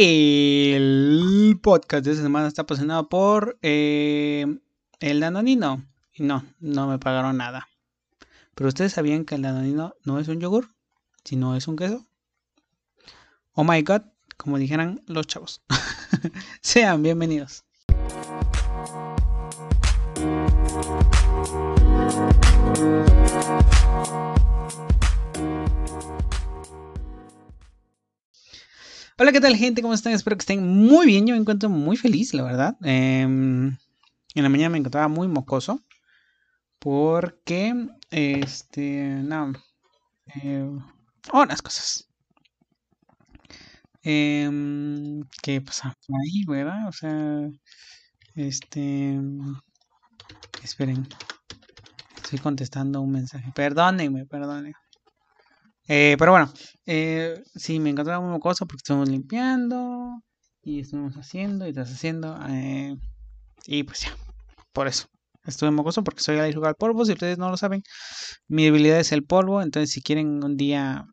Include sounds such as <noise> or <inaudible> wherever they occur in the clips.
El podcast de esta semana está patrocinado por eh, el Danonino. Y no, no me pagaron nada. Pero ustedes sabían que el Danonino no es un yogur, sino es un queso. Oh my god, como dijeran los chavos. <laughs> Sean bienvenidos. Hola, ¿qué tal gente? ¿Cómo están? Espero que estén muy bien. Yo me encuentro muy feliz, la verdad. Em, en la mañana me encontraba muy mocoso. Porque, este, no. Eh, unas cosas. Eh, ¿Qué pasa ahí, verdad? O sea, este... Esperen. Estoy contestando un mensaje. Perdónenme, perdónenme. Eh, pero bueno, eh, sí, me encontraba muy mocoso porque estuvimos limpiando y estuvimos haciendo y deshaciendo. Eh, y pues ya, por eso. Estuve mocoso porque soy alérgico al polvo. Si ustedes no lo saben, mi debilidad es el polvo. Entonces, si quieren un día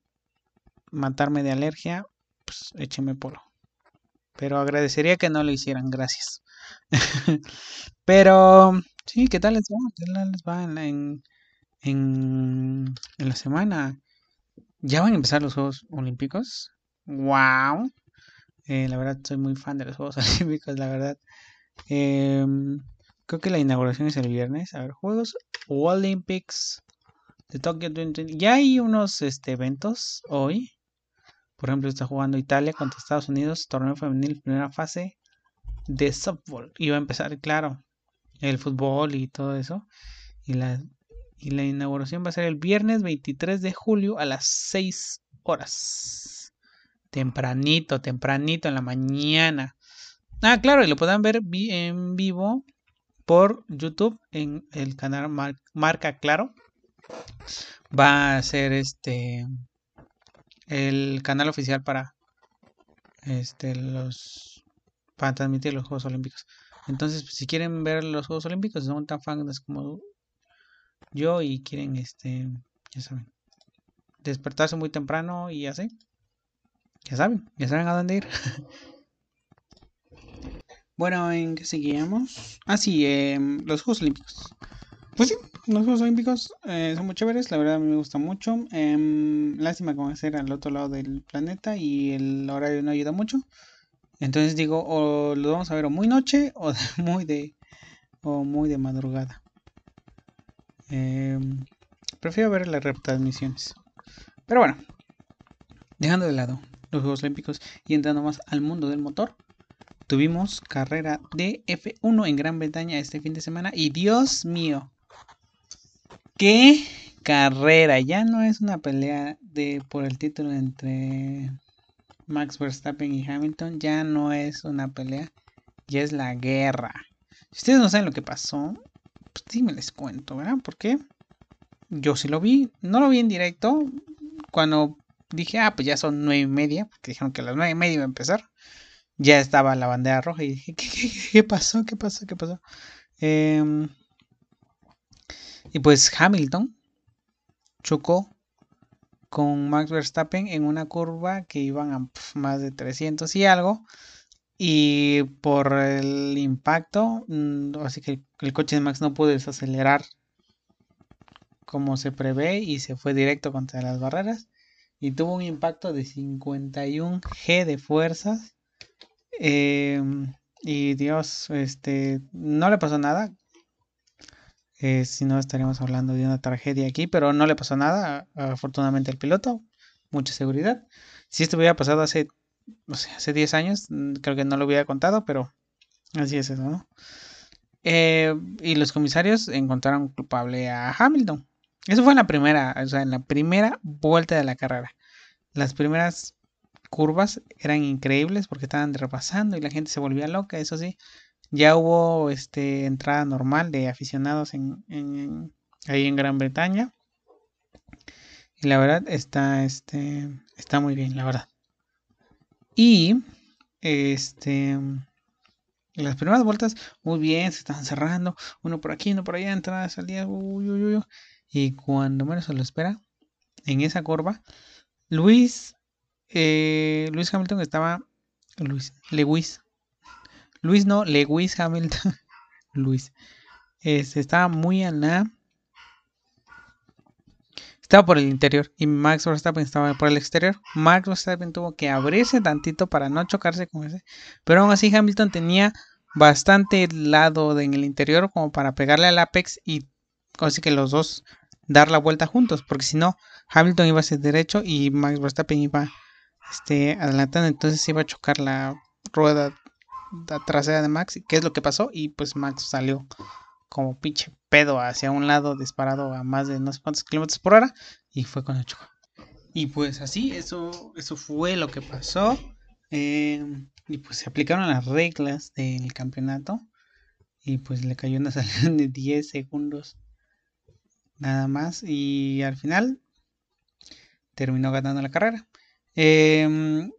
matarme de alergia, pues échenme polvo. Pero agradecería que no lo hicieran. Gracias. <laughs> Pero, sí, ¿qué tal les va? ¿Qué tal les va en, en, en la semana? Ya van a empezar los Juegos Olímpicos. ¡Wow! Eh, la verdad, soy muy fan de los Juegos <laughs> Olímpicos, la verdad. Em, creo que la inauguración es el viernes. A ver, Juegos Olímpicos de Tokio 2020. Ya hay unos este, eventos hoy. Por ejemplo, está jugando Italia contra Estados Unidos, torneo femenil, primera fase de softball. Y va a empezar, claro, el fútbol y todo eso. Y la y la inauguración va a ser el viernes 23 de julio a las 6 horas. Tempranito, tempranito en la mañana. Ah, claro, y lo pueden ver en vivo por YouTube en el canal Marca Claro. Va a ser este el canal oficial para este los para transmitir los Juegos Olímpicos. Entonces, si quieren ver los Juegos Olímpicos, son tan fans como yo y quieren, este, ya saben, despertarse muy temprano y así, ya saben, ya saben a dónde ir. <laughs> bueno, ¿en qué seguíamos? Ah, sí, em, los Juegos Olímpicos. Pues sí, los Juegos Olímpicos eh, son muy chéveres, la verdad a mí me gusta mucho. Eh, lástima como ser al otro lado del planeta y el horario no ayuda mucho. Entonces digo, o lo vamos a ver o muy noche o <laughs> muy de o muy de madrugada. Em, prefiero ver las retransmisiones. Pero bueno, dejando de lado los Juegos Olímpicos y entrando más al mundo del motor, tuvimos carrera de F1 en Gran Bretaña este fin de semana y Dios mío, qué carrera, ya no es una pelea de por el título entre Max Verstappen y Hamilton, ya no es una pelea, ya es la guerra. Si ustedes no saben lo que pasó, pues sí me les cuento, ¿verdad? Porque yo sí lo vi, no lo vi en directo, cuando dije, ah, pues ya son nueve y media, porque dijeron que a las nueve y media iba a empezar, ya estaba la bandera roja y dije, <laughs> ¿qué, pasó? ¿Qué pasó? ¿Qué pasó? Em, y pues Hamilton chocó con Max Verstappen en una curva que iban a más de 300 y algo. Y por el impacto, mm, así que el coche de Max no pudo desacelerar como se prevé y se fue directo contra las barreras. Y tuvo un impacto de 51 G de fuerzas. Em, y Dios, este, no le pasó nada. Eh, si no, estaríamos hablando de una tragedia aquí, pero no le pasó nada. Afortunadamente el piloto, mucha seguridad. Si esto hubiera pasado hace no sé, hace 10 años, mm, creo que no lo hubiera contado, pero así es eso, ¿no? Eh, y los comisarios encontraron culpable a Hamilton. Eso fue en la primera, o sea, en la primera vuelta de la carrera. Las primeras curvas eran increíbles porque estaban repasando y la gente se volvía loca, eso sí. Ya hubo este entrada normal de aficionados en, en, ahí en Gran Bretaña. Y la verdad está, este, está muy bien, la verdad. Y este las primeras vueltas, muy bien, se están cerrando, uno por aquí, uno por allá, entrada, salida, uy, uy, uy, y cuando menos se lo espera, en esa curva, Luis, eh, Luis Hamilton estaba Luis, Lewis. Luis no, Lewis Hamilton. <laughs> Luis. Este, estaba muy a la. Estaba por el interior y Max Verstappen estaba por el exterior. Max Verstappen tuvo que abrirse tantito para no chocarse con ese. Pero aún así Hamilton tenía bastante lado en el interior como para pegarle al apex y así que los dos dar la vuelta juntos. Porque si no, Hamilton iba a ser derecho y Max Verstappen iba este, adelantando. Entonces iba a chocar la rueda trasera de Max. ¿Qué es lo que pasó? Y pues Max salió como pinche pedo hacia un lado, disparado a más de no sé cuántos kilómetros por hora. Y fue cuando chocó. Y pues así, eso, eso fue lo que pasó. Em, y pues se aplicaron las reglas del campeonato. Y pues le cayó una <laughs> salida de 10 segundos. Nada más. Y al final terminó ganando la carrera. Eh,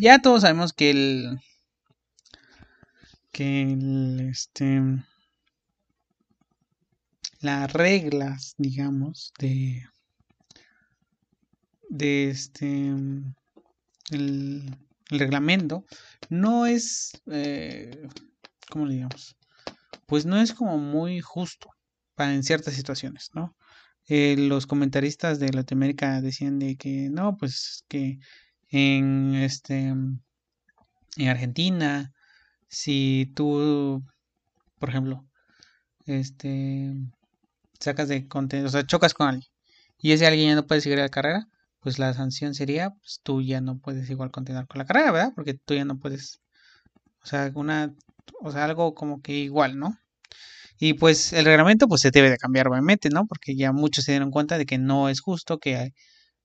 ya todos sabemos que el. Que el. Este. Las reglas, digamos, de. De este. El, reglamento no es. Eh, ¿Cómo le digamos? Pues no es como muy justo para en ciertas situaciones, ¿no? Eh, los comentaristas de Latinoamérica decían de que no, pues que en este en Argentina si tú por ejemplo este sacas de contenido o sea chocas con alguien y ese alguien ya no puede seguir la carrera pues la sanción sería pues tú ya no puedes igual continuar con la carrera verdad porque tú ya no puedes o sea una o sea algo como que igual no y pues el reglamento pues se debe de cambiar obviamente no porque ya muchos se dieron cuenta de que no es justo que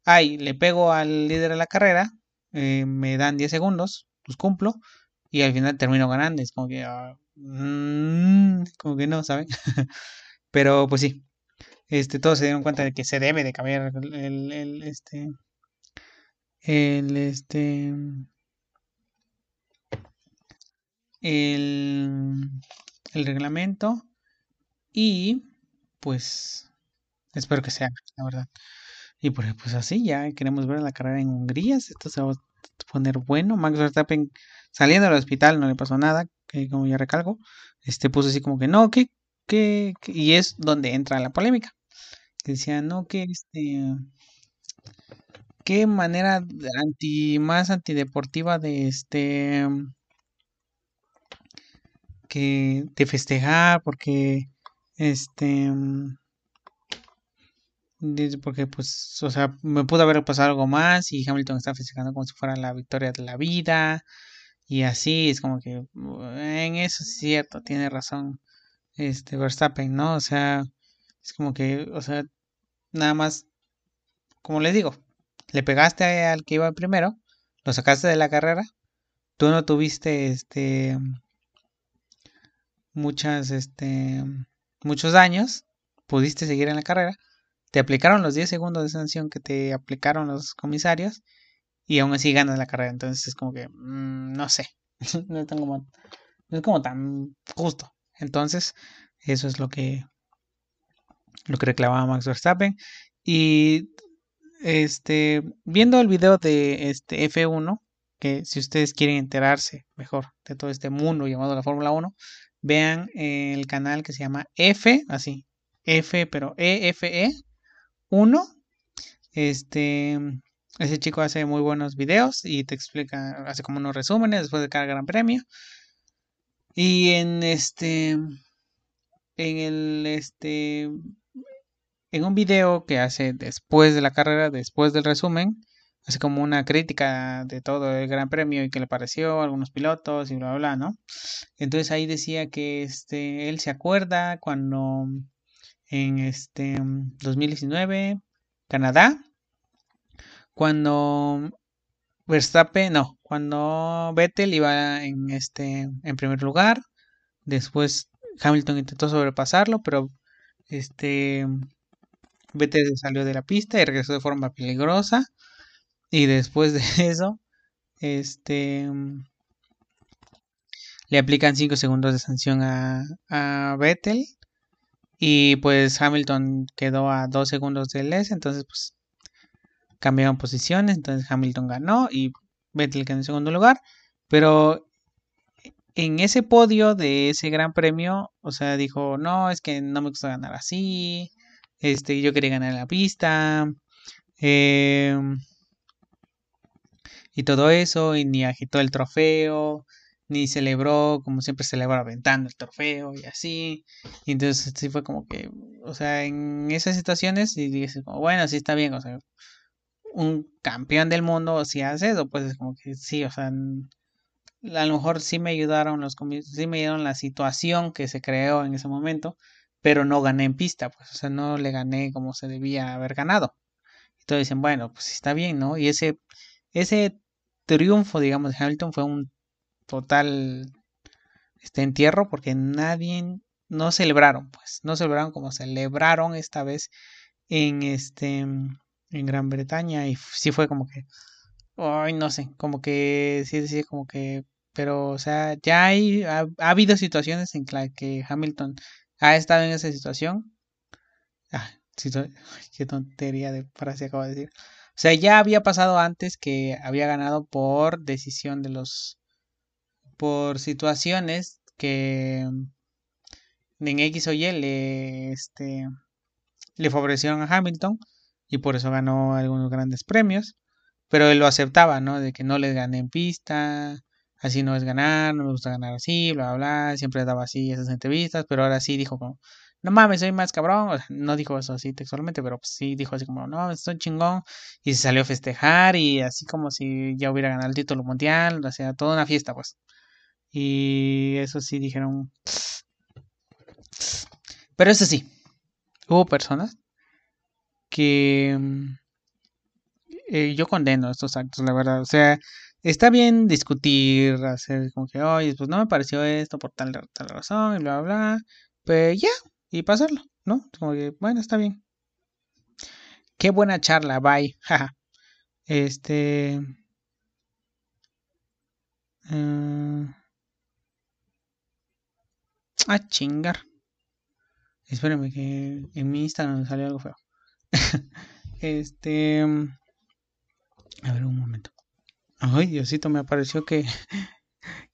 ay, le pego al líder de la carrera, eh, me dan 10 segundos, los cumplo, y al final termino ganando. Es como que, ah, mm, como que no, ¿saben? <laughs> Pero pues sí, este, todos se dieron cuenta de que se debe de cambiar el, el este, el, este, el, el reglamento y pues espero que sea, la verdad. Y pues, pues así ya queremos ver la carrera en Hungría. Esto se va a poner bueno. Max Verstappen saliendo del hospital no le pasó nada, que como ya recalco. Este puso así como que no, que, que, y es donde entra la polémica. Que decía, no, que este qué manera anti más antideportiva de este que de festejar porque este porque pues, o sea, me pudo haber pasado algo más y Hamilton está festejando como si fuera la victoria de la vida y así es como que en eso es cierto, tiene razón este Verstappen, ¿no? O sea, es como que, o sea, nada más como les digo, le pegaste al que iba primero, lo sacaste de la carrera, tú no tuviste este muchas este muchos daños, pudiste seguir en la carrera te aplicaron los 10 segundos de sanción que te aplicaron los comisarios y aún así ganas la carrera. Entonces es como que, mm, no sé, <laughs> no, es como, no es como tan justo. Entonces, eso es lo que, lo que reclamaba Max Verstappen. Y este, viendo el video de este F1, que si ustedes quieren enterarse mejor de todo este mundo llamado la Fórmula 1, vean el canal que se llama F, así, F, pero EFE, uno, este, ese chico hace muy buenos videos y te explica, hace como unos resúmenes después de cada gran premio. Y en este, en el, este, en un video que hace después de la carrera, después del resumen, hace como una crítica de todo el gran premio y que le pareció a algunos pilotos y bla, bla, ¿no? Entonces ahí decía que este, él se acuerda cuando en este 2019, Canadá, cuando Verstappen, no, cuando Vettel iba en este en primer lugar, después Hamilton intentó sobrepasarlo, pero este Vettel salió de la pista y regresó de forma peligrosa y después <laughs> de eso este le aplican 5 segundos de sanción a, a Vettel y pues Hamilton quedó a dos segundos de Les, entonces pues cambiaron posiciones, entonces Hamilton ganó y Vettel quedó en segundo lugar, pero en ese podio de ese gran premio, o sea, dijo, no, es que no me gusta ganar así, este, yo quería ganar la pista, eh, y todo eso, y ni agitó el trofeo, ni celebró como siempre celebra aventando el trofeo y así. Y entonces sí fue como que, o sea, en esas situaciones, y dices, bueno, sí está bien, o sea, un campeón del mundo si hace eso, pues es como que sí, o sea, a lo mejor sí me ayudaron los sí me ayudaron la situación que se creó en ese momento, pero no gané en pista, pues, o sea, no le gané como se debía haber ganado. Todos dicen, bueno, pues está bien, ¿no? Y ese, ese triunfo, digamos, de Hamilton fue un total este entierro porque nadie no celebraron, pues, no celebraron como celebraron esta vez en este en Gran Bretaña y sí fue como que ay, no sé, como que sí decía como que pero o sea, ya hay ha, habido situaciones en las que Hamilton ha estado en esa situación. Ah, qué tontería de frase acabo de decir. O sea, ya había pasado antes que había ganado por decisión de los por situaciones que en X o Y le, este, le favorecieron a Hamilton y por eso ganó algunos grandes premios. Pero él lo aceptaba, ¿no? De que no le gané en pista, así no es ganar, no me gusta ganar así, bla, bla, bla. Siempre daba así esas entrevistas, pero ahora sí dijo como, no mames, soy más cabrón. no dijo eso así textualmente, pero pues sí dijo así como, no, estoy chingón. Y se salió a festejar y así como si ya hubiera ganado el título mundial, o sea, toda una fiesta, pues. Y eso sí dijeron. Pero eso sí, hubo personas que eh, yo condeno estos actos, la verdad. O sea, está bien discutir, hacer como que, oye, pues no me pareció esto por tal, tal razón, y bla, bla, bla. Pues ya, y pasarlo, ¿no? Como que, bueno, está bien. Qué buena charla, bye. <laughs> este. Uh, a chingar. Espérenme que en mi Instagram salió algo feo. <laughs> este. A ver, un momento. Ay, Diosito, me apareció que. <laughs>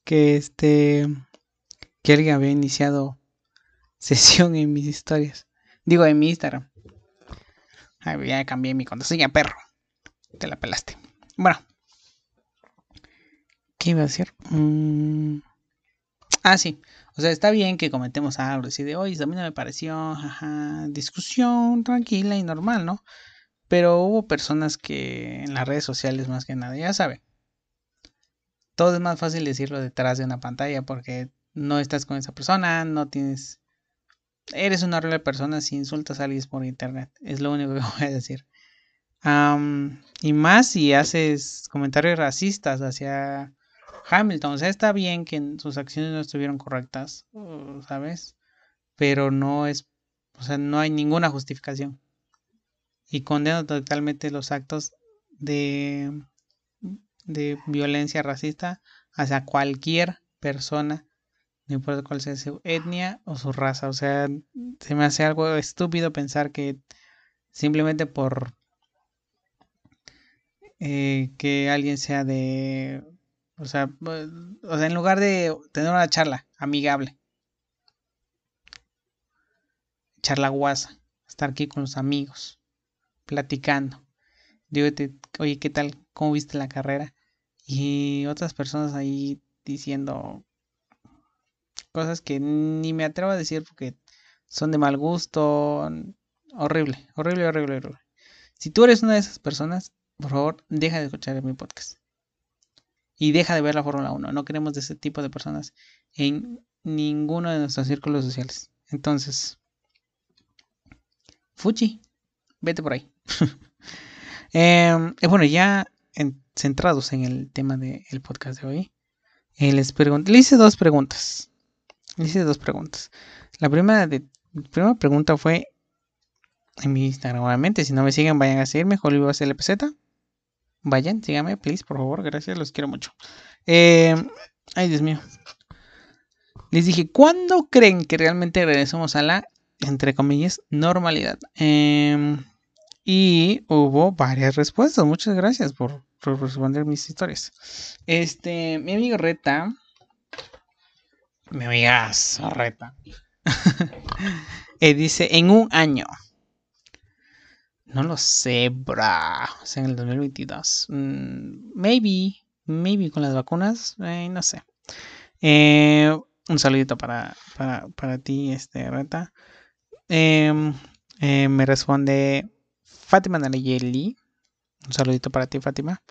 Que este. Que había iniciado sesión en mis historias. Digo, en mi Instagram. Ay, ya cambié mi contraseña, perro. Te la pelaste. Bueno. ¿Qué iba a decir? Mm. Ah, sí. O sea, está bien que comentemos algo, así de, oye, a mí no me pareció, discusión tranquila y normal, ¿no? Pero hubo personas que en las redes sociales más que nada, ya saben, todo es más fácil decirlo detrás de una pantalla porque no estás con esa persona, no tienes... Eres una horrible persona si insultas a alguien por internet, es lo único que <laughs> voy a decir. y más si haces comentarios racistas hacia Hamilton. O sea, está bien que sus acciones no estuvieron correctas, ¿sabes? Pero no es, o sea, no hay ninguna justificación. Y condeno totalmente los actos de, de violencia racista hacia cualquier persona, no importa cuál sea su etnia o su raza. O sea, se me hace algo estúpido pensar que simplemente por eh, que alguien sea de o sea, o sea, en lugar de tener una charla amigable, charla guasa, estar aquí con los amigos, platicando. Digo, oye, ¿qué tal? ¿Cómo viste la carrera? Y otras personas ahí diciendo cosas que ni me atrevo a decir porque son de mal gusto. Horrible, horrible, horrible, horrible. Si tú eres una de esas personas, por favor, deja de escuchar mi podcast y deja de ver la Fórmula 1. No queremos de ese tipo de personas en ninguno de nuestros círculos sociales. Entonces, Fuchi, vete por ahí. <laughs> Em, eh, bueno, ya centrados en el tema del podcast de hoy, eh, les le hice dos preguntas. Le hice dos preguntas. La primera, de, primera pregunta fue en mi Instagram, obviamente. Si no me siguen, vayan a seguirme, Hollywood LPZ. Vayan, síganme, please, por favor, gracias, los quiero mucho. Eh, ay, Dios mío. Les dije, ¿cuándo creen que realmente regresamos a la, entre comillas, normalidad? Em, y hubo varias respuestas. Muchas gracias por, responder mis historias. Este, mi amigo Reta. Mi amiga Reta. <laughs> eh, dice, en un año. No lo sé, bra. O sea, en el 2022. Mm, maybe. Maybe con las vacunas. Eh, no sé. Eh, un saludito para, para, para ti, este, Reta. Em, eh, me responde Fátima Nayeli. Un saludito para ti, Fátima.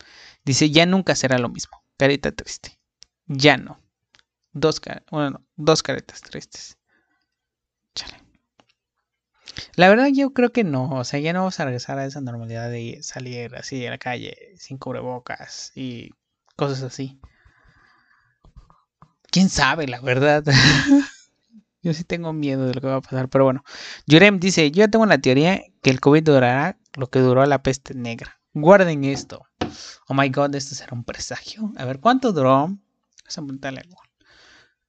Dice, ya nunca será lo mismo. Carita triste. Ya no. Dos, bueno, dos caretas tristes. Chale. La verdad yo creo que no, o sea, ya no vamos a regresar a esa normalidad de salir así a la calle sin cubrebocas y cosas así. ¿Quién sabe, la verdad? <laughs> yo sí tengo miedo de lo que va a pasar, pero bueno. Jurem dice, yo ya tengo la teoría que el COVID durará lo que duró la peste negra. Guarden esto. Oh my god, esto será un presagio. A ver, ¿cuánto duró? Vamos a apuntarle algo.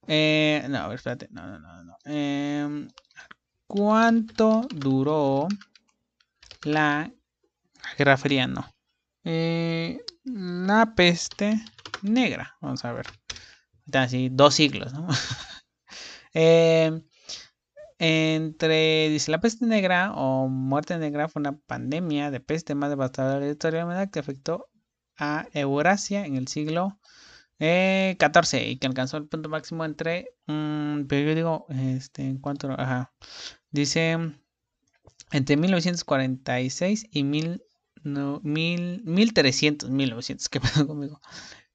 Eh, no, a ver, espérate. No, no, no. no. Eh, ¿Cuánto duró la Guerra Fría? No. Eh, la peste negra. Vamos a ver. Así, dos siglos, ¿no? <laughs> eh, entre, dice, la peste negra o muerte negra fue una pandemia de peste más devastadora de la historia que afectó a Eurasia en el siglo eh, 14 y que alcanzó el punto máximo entre, um, pero yo digo, este, en cuanto, ajá, dice, entre 1946 y mil, no, mil, 1300, 1900, ¿qué pasó conmigo?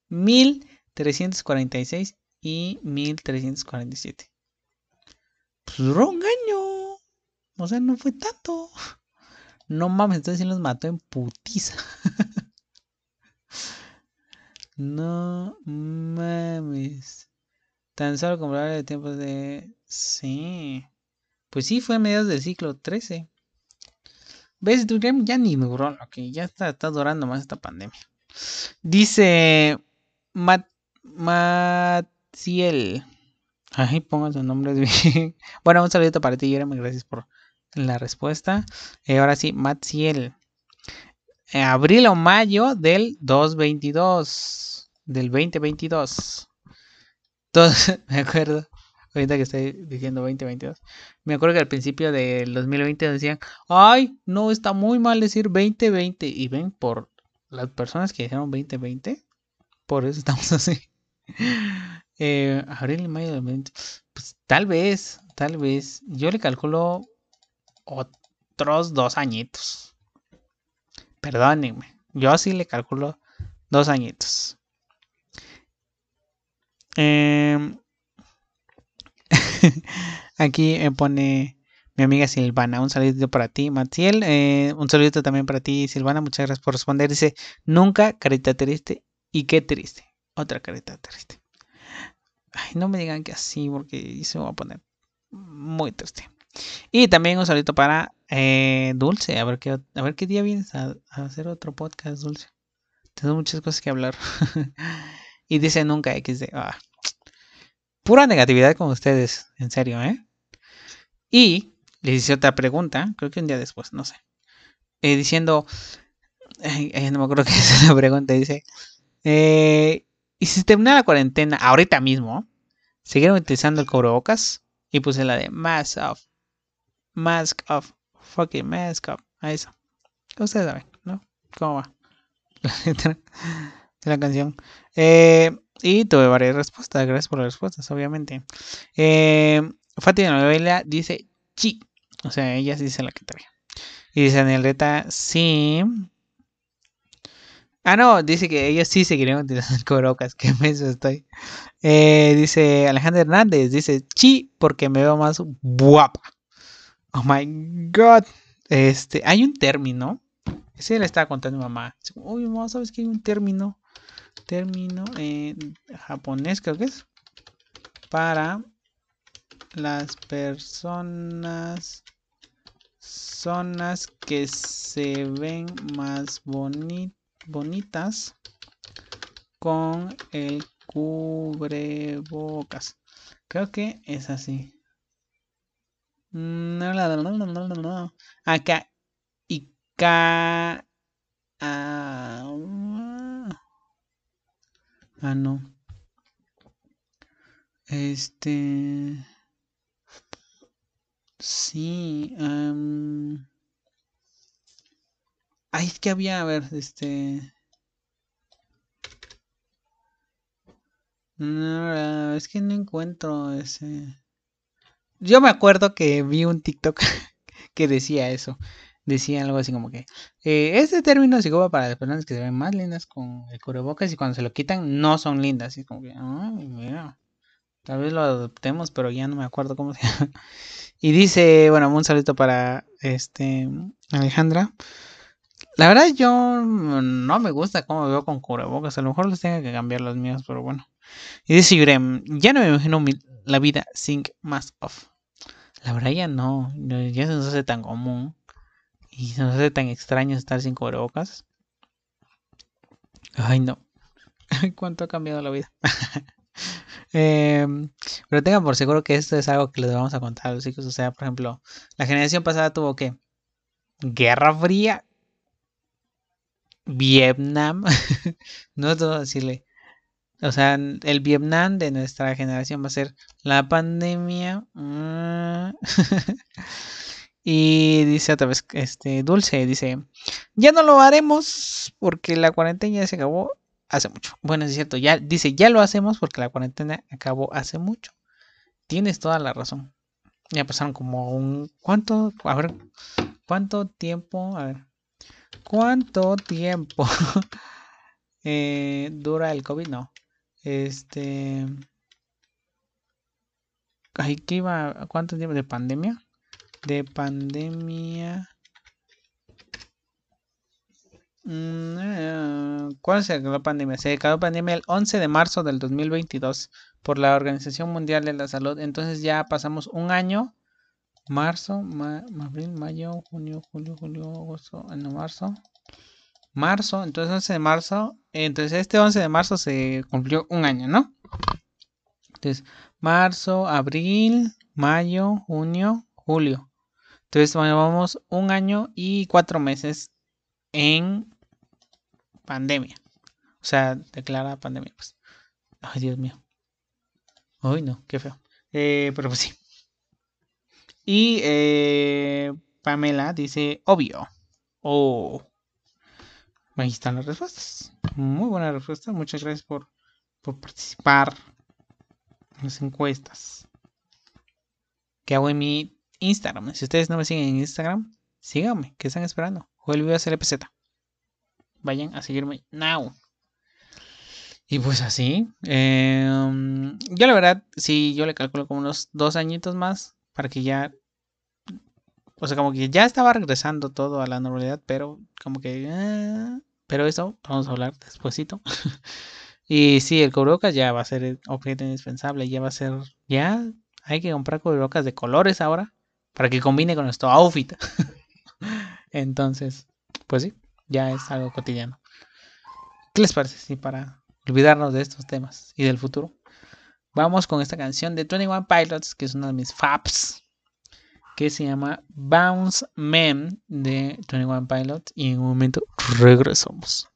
1346 y 1347. Pues duró un año. O sea, no fue tanto. No mames, entonces sí los mató en putiza. <laughs> No mames. Tan solo comprobar de tiempos de. Sí. Pues sí, fue a mediados del siglo XIII. ¿Ves? Ya ni duró, ok. Ya está, está durando más esta pandemia. Dice. Mat, Matiel. Ahí pongo su nombre. <laughs> bueno, un saludo para ti, Jeremy. Gracias por la respuesta. Eh, ahora sí, Matiel abril o mayo del 2022. Del 2022. Entonces, <laughs> me acuerdo, ahorita que estoy diciendo 2022, me acuerdo que al principio del 2020 decían, ay, no, está muy mal decir 2020. Y ven, por las personas que dijeron 2020, por eso estamos <laughs> así. Eh, abril y mayo del 20, pues tal vez, tal vez, yo le calculo otros dos añitos. Perdónenme. Yo así le calculo dos añitos. Em, <laughs> aquí me pone mi amiga Silvana. Un saludito para ti, Matiel. Eh, un saludito también para ti, Silvana. Muchas gracias por responder. Dice, nunca carita triste. Y qué triste. Otra carita triste. Ay, no me digan que así, porque se va a poner muy triste. Y también un saludito para eh, Dulce. A ver, qué, a ver qué día vienes a, hacer otro podcast, Dulce. Tengo muchas cosas que hablar. <laughs> y dice nunca XD. Ah, pura negatividad con ustedes, en serio, ¿eh? Y le hice otra pregunta, creo que un día después, no sé. Eh, diciendo, no me acuerdo <laughs> qué es la pregunta, dice, eh, ¿y si se termina la cuarentena ahorita mismo? ¿Siguieron utilizando el cubrebocas? Y puse la de mask off. Mask off. Fucking mask off. A eso. Ustedes saben, ¿no? ¿Cómo va? <laughs> De la canción. Eh, y tuve varias respuestas. Gracias por las respuestas, obviamente. Eh, Fátima Novela dice chi. O sea, ella sí dice la que trae. Y dice Daniel sí. Ah, no, dice que ellos sí seguirían utilizando el <laughs> corocas. Qué meso estoy. Eh, dice Alejandro Hernández, dice chi porque me veo más guapa. Oh my god. Este, hay un término. Ese le estaba contando a mi mamá. Uy, mamá, ¿sabes que hay un término? Término en japonés, creo que es. Para las personas. Zonas que se ven más bonitas con el cubrebocas. Creo que es así. No, no, no, no. Acá. Y ca. Ah, Ah, no. Este. Sí. Um... Ay, es que había, a ver, este. No, es que no encuentro ese. Yo me acuerdo que vi un TikTok <laughs> que decía eso. Decía algo así como que eh, este término se ocupa para las personas que se ven más lindas con el cubrebocas y cuando se lo quitan no son lindas. Y como que, tal vez lo adoptemos, pero ya no me acuerdo cómo se <laughs> llama. Y dice, bueno, un saludo para este Alejandra. La verdad yo no me gusta cómo veo con cubrebocas. A lo mejor les tenga que cambiar los míos, pero bueno. Y dice Yurem, ya no me imagino la vida sin mask off. La verdad ya no, ya se nos hace tan común y se nos hace tan extraño estar sin cubrebocas. Ay no, <laughs> cuánto ha cambiado la vida. <laughs> Em, pero tengan por seguro que esto es algo que les vamos a contar a los chicos. O sea, por ejemplo, la generación pasada tuvo que Guerra Fría, Vietnam, <laughs> no todo decirle o sea, el Vietnam de nuestra generación va a ser la pandemia. Y dice otra vez, este, Dulce, dice, ya no lo haremos porque la cuarentena se acabó hace mucho. Bueno, es cierto, ya dice, ya lo hacemos porque la cuarentena acabó hace mucho. Tienes toda la razón. Ya pasaron como un... ¿Cuánto? A ver, ¿cuánto tiempo? A ver. ¿Cuánto tiempo <laughs> eh, dura el COVID? No. Este. Ay, ¿qué iba? ¿Cuánto tiempo de pandemia? De pandemia. Mm, eh, ¿Cuál es la pandemia? Se declaró pandemia el 11 de marzo del 2022 por la Organización Mundial de la Salud. Entonces ya pasamos un año. Marzo, abril, mayo, junio, julio, julio, agosto, en marzo marzo, entonces 11 de marzo, entonces este 11 de marzo se cumplió un año, ¿no? Entonces, marzo, abril, mayo, junio, julio. Entonces vamos un año y cuatro meses en pandemia. O sea, declara pandemia. Pues. Ay, Dios mío. Uy, no, qué feo. Eh, pero pues sí. Y eh, Pamela dice, obvio. Oh. Ahí están las respuestas. Muy buena respuesta. Muchas gracias por, participar en las encuestas que hago en mi Instagram. Si ustedes no me siguen en Instagram, síganme. ¿Qué están esperando? Juego el LPZ. Vayan a seguirme now. Y pues así. Em, yo la verdad, sí, yo le calculo como unos dos añitos más para que ya o sea, como que ya estaba regresando todo a la normalidad, pero como que... Eh, pero eso vamos a hablar despuesito. <laughs> y sí, el cubrebocas ya va a ser objeto indispensable, ya va a ser... Ya hay que comprar cubrebocas de colores ahora para que combine con nuestro outfit. <laughs> Entonces, pues sí, ya es algo cotidiano. ¿Qué les parece? Sí, para olvidarnos de estos temas y del futuro. Vamos con esta canción de 21 Pilots, que es una de mis faps que se llama Bounce Man de 21 Pilots y en un momento regresamos.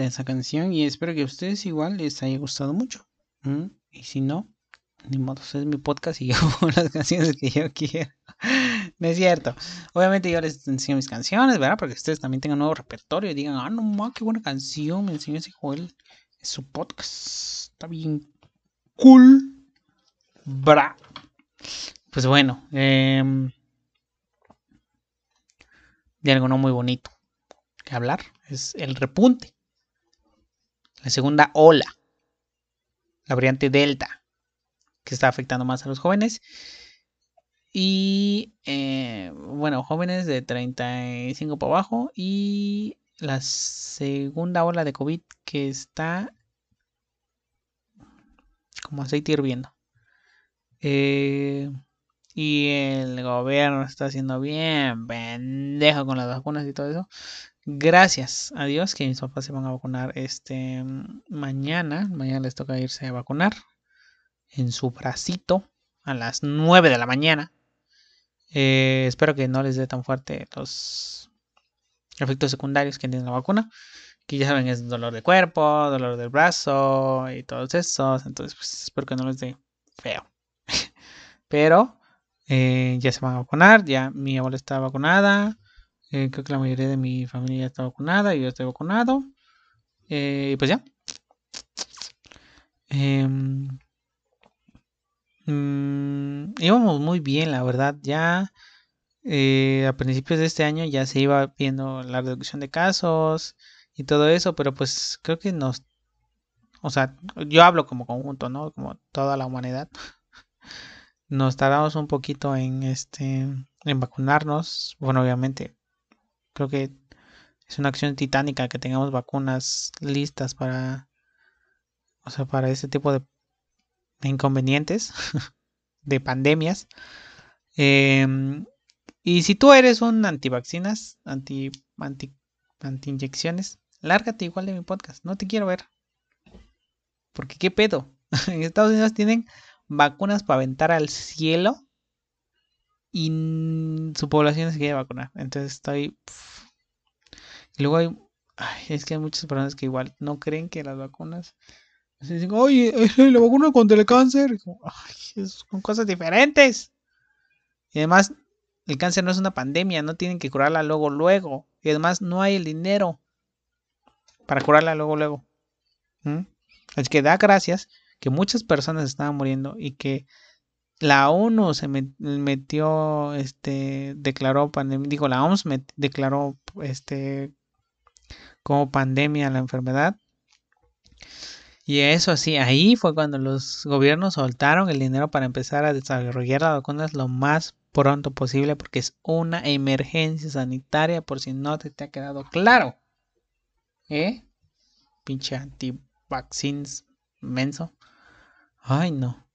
Encanta esa canción y espero que a ustedes igual les haya gustado mucho. Y si no, ni modo, es mi podcast y <laughs> yo pongo las canciones que yo quiero. <laughs> No es cierto. Obviamente yo les enseño mis canciones, ¿verdad? Para que ustedes también tengan nuevo repertorio y digan, ah, no ma, qué buena canción me enseñó ese Joel. Es su podcast. Está bien cool. Bra. Pues bueno, em, de algo no muy bonito que hablar es el repunte. La segunda ola. La variante Delta. Que está afectando más a los jóvenes. Y eh, bueno, jóvenes de 35 para abajo. Y la segunda ola de COVID que está como aceite hirviendo. Eh, y el gobierno está haciendo bien pendejo con las vacunas y todo eso. Gracias a Dios que mis papás se van a vacunar este mañana. Mañana les toca irse a vacunar en su bracito a las 9 de la mañana. Eh, espero que no les dé tan fuerte los efectos secundarios que tiene la vacuna. Que ya saben es dolor de cuerpo, dolor del brazo y todos esos. Entonces pues, espero que no les dé feo. <laughs> Pero eh, ya se van a vacunar. Ya mi abuela está vacunada. Eh, creo que la mayoría de mi familia está vacunada yo estoy vacunado. Eh, pues ya. Em, mm, íbamos muy bien, la verdad. Ya eh, a principios de este año ya se iba viendo la reducción de casos y todo eso, pero pues creo que nos... O sea, yo hablo como conjunto, ¿no? Como toda la humanidad. Nos tardamos un poquito en este en vacunarnos. Bueno, obviamente creo que es una acción titánica que tengamos vacunas listas para o sea, para este tipo de inconvenientes <laughs> de pandemias. Em, y si tú eres un antivacinas, anti anti anti inyecciones, lárgate igual de mi podcast, no te quiero ver. Porque qué pedo. <laughs> en Estados Unidos tienen vacunas para aventar al cielo y su población se quiere vacunar. Entonces estoy. Y luego hay. ay, es que hay muchas personas que igual no creen que las vacunas. dicen, oye, la vacuna contra el cáncer. y como, "Ay, es- son cosas diferentes. Y además, el cáncer no es una pandemia, no tienen que curarla luego, luego. Y además, no hay el dinero para curarla luego, luego. ¿Mm? Así que da gracias que muchas personas estaban muriendo y que la ONU se met- metió, este, declaró pandemia, digo, la OMS declaró, este, como pandemia la enfermedad. Y eso sí, ahí fue cuando los gobiernos soltaron el dinero para empezar a desarrollar las vacunas lo más pronto posible porque es una emergencia sanitaria por si no te, te ha quedado claro. ¿Eh? Pinche anti-vaccines menso. Ay, no.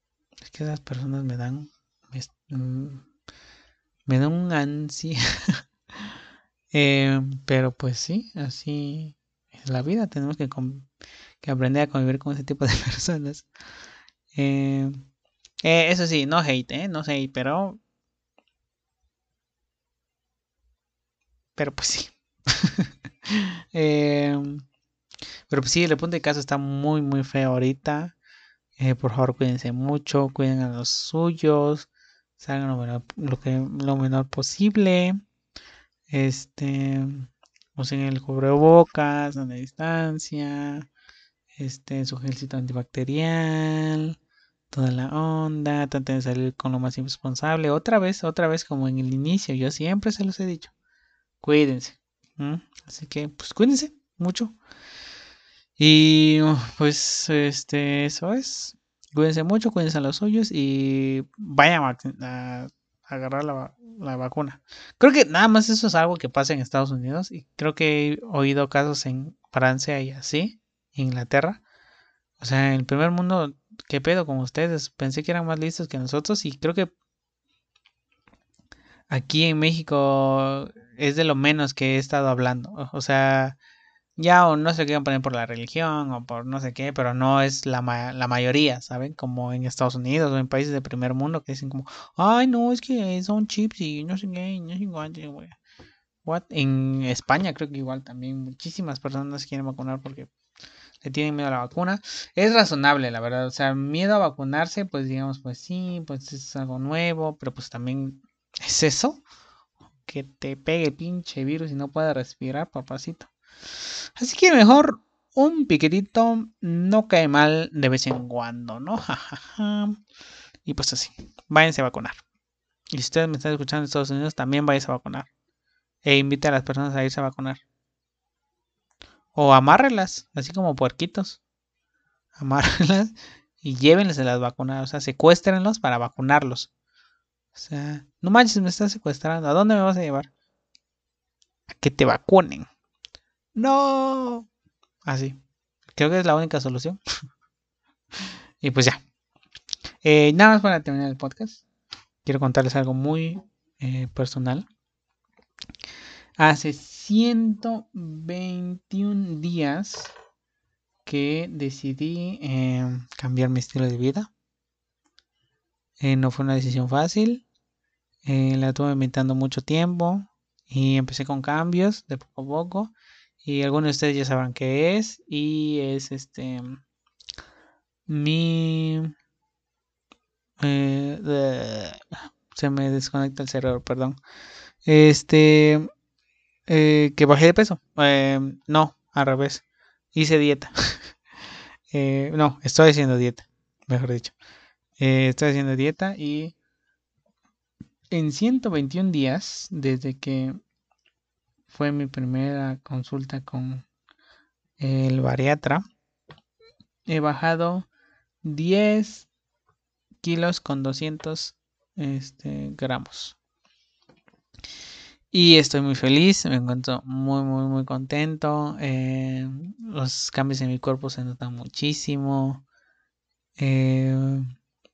Es que esas personas me dan. Me, mm, dan un ansia. <laughs> Eh, pero pues sí, así es la vida. Tenemos que, que aprender a convivir con ese tipo de <laughs> personas. Eh, eh, eso sí, no hate. No hate, pero... Pero pues sí. <laughs> Pero pues sí, el punto de caso está muy, muy feo ahorita. Eh, por favor, cuídense mucho, cuiden a los suyos, salgan lo menor, lo que, lo menor posible. Este, usen el cubrebocas, a la distancia, este, su gelcito antibacterial, toda la onda, traten de salir con lo más irresponsable. Otra vez, otra vez como en el inicio, yo siempre se los he dicho. Cuídense. Así que, pues cuídense mucho. Y pues este, eso es. Cuídense mucho, cuídense a los suyos y vayan a, agarrar la, la, vacuna. Creo que nada más eso es algo que pasa en Estados Unidos y creo que he oído casos en Francia y así, Inglaterra. O sea, en el primer mundo, ¿qué pedo con ustedes? Pensé que eran más listos que nosotros y creo que aquí en México es de lo menos que he estado hablando. O sea, ya o no se quieren poner por la religión o por no sé qué, pero no es la, la mayoría, ¿saben? Como en Estados Unidos o en países de primer mundo que dicen como, ay, no, es que son chips y no sé qué, no sé qué, güey. En España creo que igual también muchísimas personas quieren vacunar porque le tienen miedo a la vacuna. Es razonable, la verdad. O sea, miedo a vacunarse, pues digamos, pues sí, pues es algo nuevo, pero pues también es eso. Que te pegue pinche virus y no pueda respirar, papacito. Así que mejor un piquetito no cae mal de vez en cuando, ¿no? y pues así, váyanse a vacunar. Y si ustedes me están escuchando en Estados Unidos, también váyanse a vacunar. E invite a las personas a irse a vacunar. O amárrelas, así como puerquitos. Amárrelas y llévenles a las vacunas. O sea, secuéstrenlos para vacunarlos. O sea, no manches, me estás secuestrando. ¿A dónde me vas a llevar? A que te vacunen. No. Así. Creo que es la única solución. <laughs> y pues ya. Eh, nada más para terminar el podcast. Quiero contarles algo muy eh, personal. Hace 121 días que decidí eh, cambiar mi estilo de vida. no fue una decisión fácil. la tuve inventando mucho tiempo. Y empecé con cambios de poco a poco. Y algunos de ustedes ya sabrán qué es. Y es este. Mi. Eh, se me desconecta el cerebro, perdón. Este. Eh, que bajé de peso. Eh, no, al revés. Hice dieta. <laughs> no, estoy haciendo dieta. Mejor dicho. estoy haciendo dieta y. En 121 días, desde que fue mi primera consulta con el bariatra. He bajado 10 kilos con 200 este, gramos. Y estoy muy feliz, me encuentro muy, muy, muy contento. Eh, los cambios en mi cuerpo se notan muchísimo. Eh,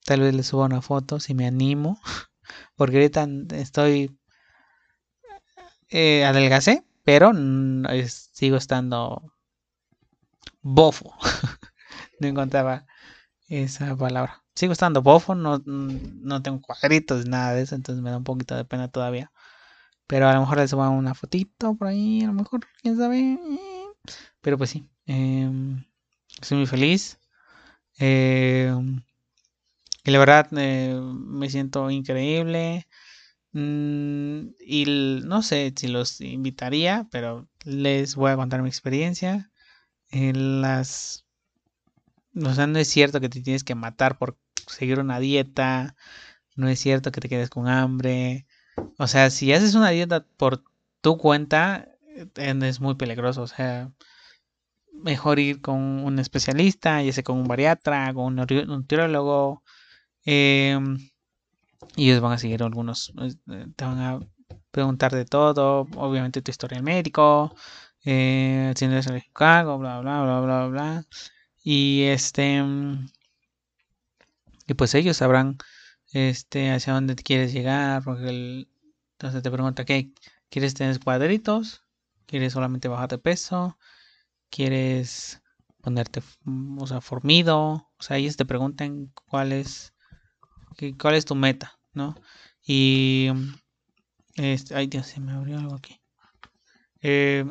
tal vez les suba una foto si me animo. <laughs> Porque ahorita estoy eh, adelgacé, pero sigo estando bofo. <laughs> no encontraba esa palabra. Sigo estando bofo, no, no tengo cuadritos, nada de eso, entonces me da un poquito de pena todavía. Pero a lo mejor les subo una fotito por ahí, a lo mejor, quién sabe. Pero pues sí, em, estoy muy feliz. Em, y la verdad eh, me siento increíble. Mm, y no sé si los invitaría, pero les voy a contar mi experiencia. En las. O sea, no es cierto que te tienes que matar por seguir una dieta. No es cierto que te quedes con hambre. O sea, si haces una dieta por tu cuenta, eh, es muy peligroso. O sea, mejor ir con un especialista, ya sea con un bariatra, con un nutriólogo. Eh, Y ellos van a seguir algunos, eh, te van a preguntar de todo, obviamente tu historial médico, eh, si eres alérgico bla, bla, bla, bla, bla. Y este, mm, y pues ellos sabrán este, hacia dónde quieres llegar, entonces te pregunta, ¿qué? ¿Quieres tener cuadritos? ¿Quieres solamente bajar de peso? ¿Quieres ponerte, o sea, formido? O sea, ellos te preguntan cuál es, cuál es tu meta, ¿no? Y, este, ay Dios, se me abrió algo aquí. Eh,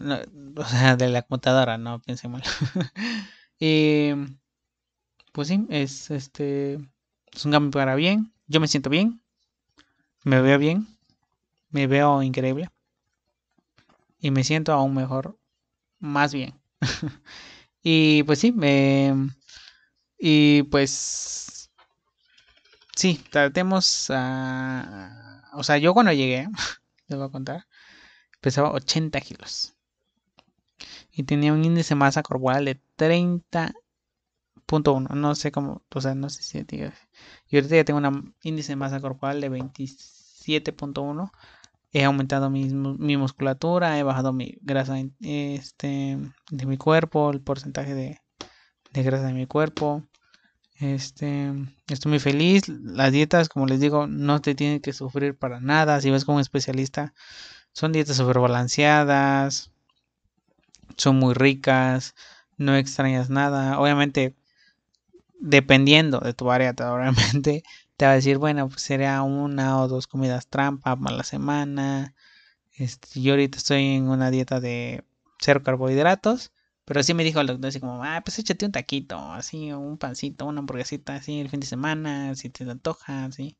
o sea, de la computadora, no piense mal. Y, <laughs> pues sí, es este, es un cambio para bien. Yo me siento bien, me veo bien, me veo increíble y me siento aún mejor, más bien. <laughs> Y pues sí, me, y pues sí, tratemos a, o sea, yo cuando llegué, <laughs> les voy a contar, pesaba 80 kilos y tenía un índice de masa corporal de 30.1, no sé cómo, o sea, no sé si diga- y ahorita ya tengo un índice de masa corporal de 27.1 he aumentado mi, mu- mi musculatura, he bajado mi grasa este, de mi cuerpo, el porcentaje de, de grasa de mi cuerpo. Este, estoy muy feliz. Las dietas, como les digo, no te tienen que sufrir para nada. Si vas con un especialista, son dietas súper balanceadas, son muy ricas, no extrañas nada. Obviamente, dependiendo de tu área, te- obviamente <laughs> te va a decir, bueno, pues sería una o dos comidas trampa a la semana. Este, yo ahorita estoy en una dieta de cero carbohidratos, pero sí me dijo el doctor así como, ah, pues échate un taquito, así, un pancito, una hamburguesita, así, el fin de semana, si te antoja, así.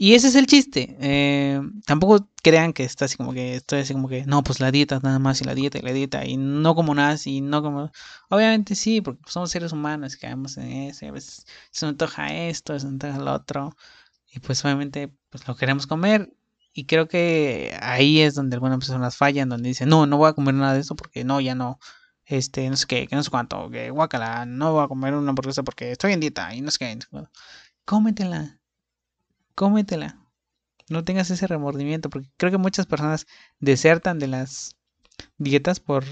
Y ese es el chiste. eh, tampoco crean que está así como que estoy así como que, no, pues la dieta nada más y la dieta y la dieta y no como nada y no como... Obviamente sí, porque pues, somos seres humanos y caemos en eso a se me antoja esto, se me antoja lo otro y pues obviamente pues lo queremos comer y creo que ahí es donde algunas personas fallan, donde dicen, no, no voy a comer nada de esto porque no, ya no, este, no sé qué, que no sé cuánto, que guacala, no voy a comer una hamburguesa porque estoy en dieta y no sé qué. no sé cuánto". Cómetela, cómetela. No tengas ese remordimiento, porque creo que muchas personas desertan de las dietas por,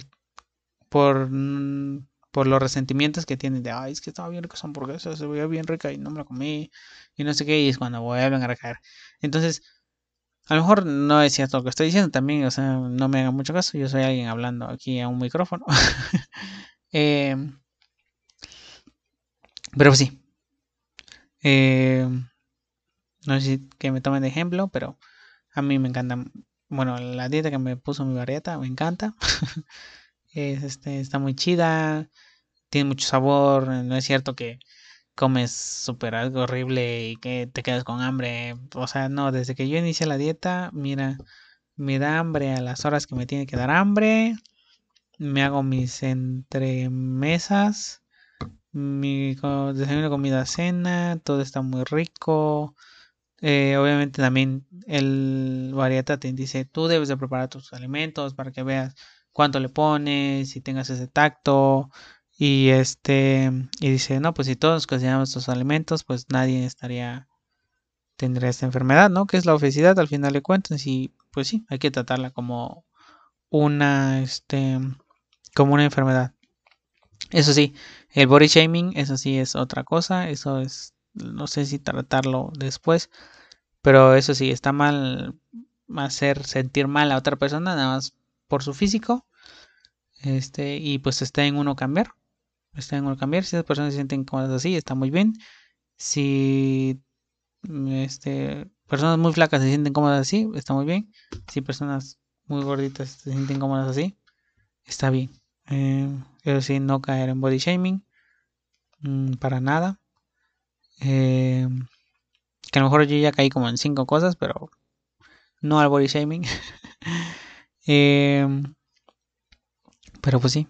por, mm, por los resentimientos que tienen de, ay, es que estaba bien rica esa hamburguesa, se veía bien rica y no me la comí, y no sé qué, y es cuando vuelven a recaer. Entonces, a lo mejor no es cierto lo que estoy diciendo también, o sea, no me hagan mucho caso, yo soy alguien hablando aquí a un micrófono. <laughs> Eh, pero pues sí. Eh, no sé si que me tomen de ejemplo, pero a mí me encanta. Bueno, la dieta que me puso mi barrieta me encanta. <laughs> Es, este, está muy chida, tiene mucho sabor. No es cierto que comes súper algo horrible y que te quedas con hambre. O sea, no, desde que yo inicié la dieta, mira, me da hambre a las horas que me tiene que dar hambre. Me hago mis entremesas, mi desayuno, comida, cena, todo está muy rico. Eh, obviamente también el varieta te dice, tú debes de preparar tus alimentos para que veas cuánto le pones y tengas ese tacto. Y este, y dice, no, pues si todos cocinamos estos alimentos, pues nadie estaría, tendría esta enfermedad, ¿no? Que es la obesidad al final de cuentas. Y pues sí, hay que tratarla como una, este, como una enfermedad. Eso sí, el body shaming, eso sí es otra cosa. Eso es, no sé si tratarlo después. Pero eso sí, está mal hacer sentir mal a otra persona nada más por su físico. Este, y pues está en uno cambiar. Está en cambiar. Si esas personas se sienten cómodas así, está muy bien. Si este, personas muy flacas se sienten cómodas así, está muy bien. Si personas muy gorditas se sienten cómodas así, está bien. Eh, eso sí, no caer en body shaming. mm, para nada. Eh, que a lo mejor yo ya caí como en cinco cosas, pero no al body shaming. <laughs> Eh, pero pues sí.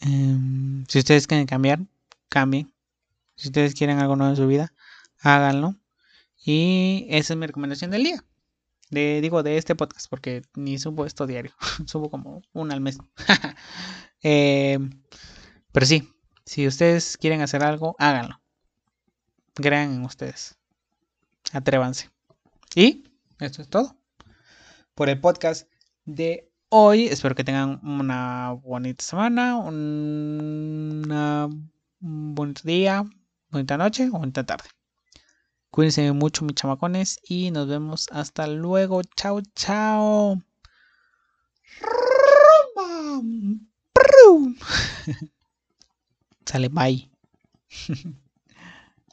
Eh, si ustedes quieren cambiar, cambien. Si ustedes quieren algo nuevo en su vida, háganlo. Y esa es mi recomendación del día. De, digo, de este podcast, porque ni subo esto diario. <laughs> subo como una al mes. <laughs> Eh, pero sí, si ustedes quieren hacer algo, háganlo. Crean en ustedes. Atrévanse. Y esto es todo por el podcast de hoy. Espero que tengan una bonita semana, una un bonito día, bonita noche o bonita tarde. Cuídense mucho, mis chamacones, y nos vemos hasta luego. Chao, chao. <laughs> Sale, bye. <laughs>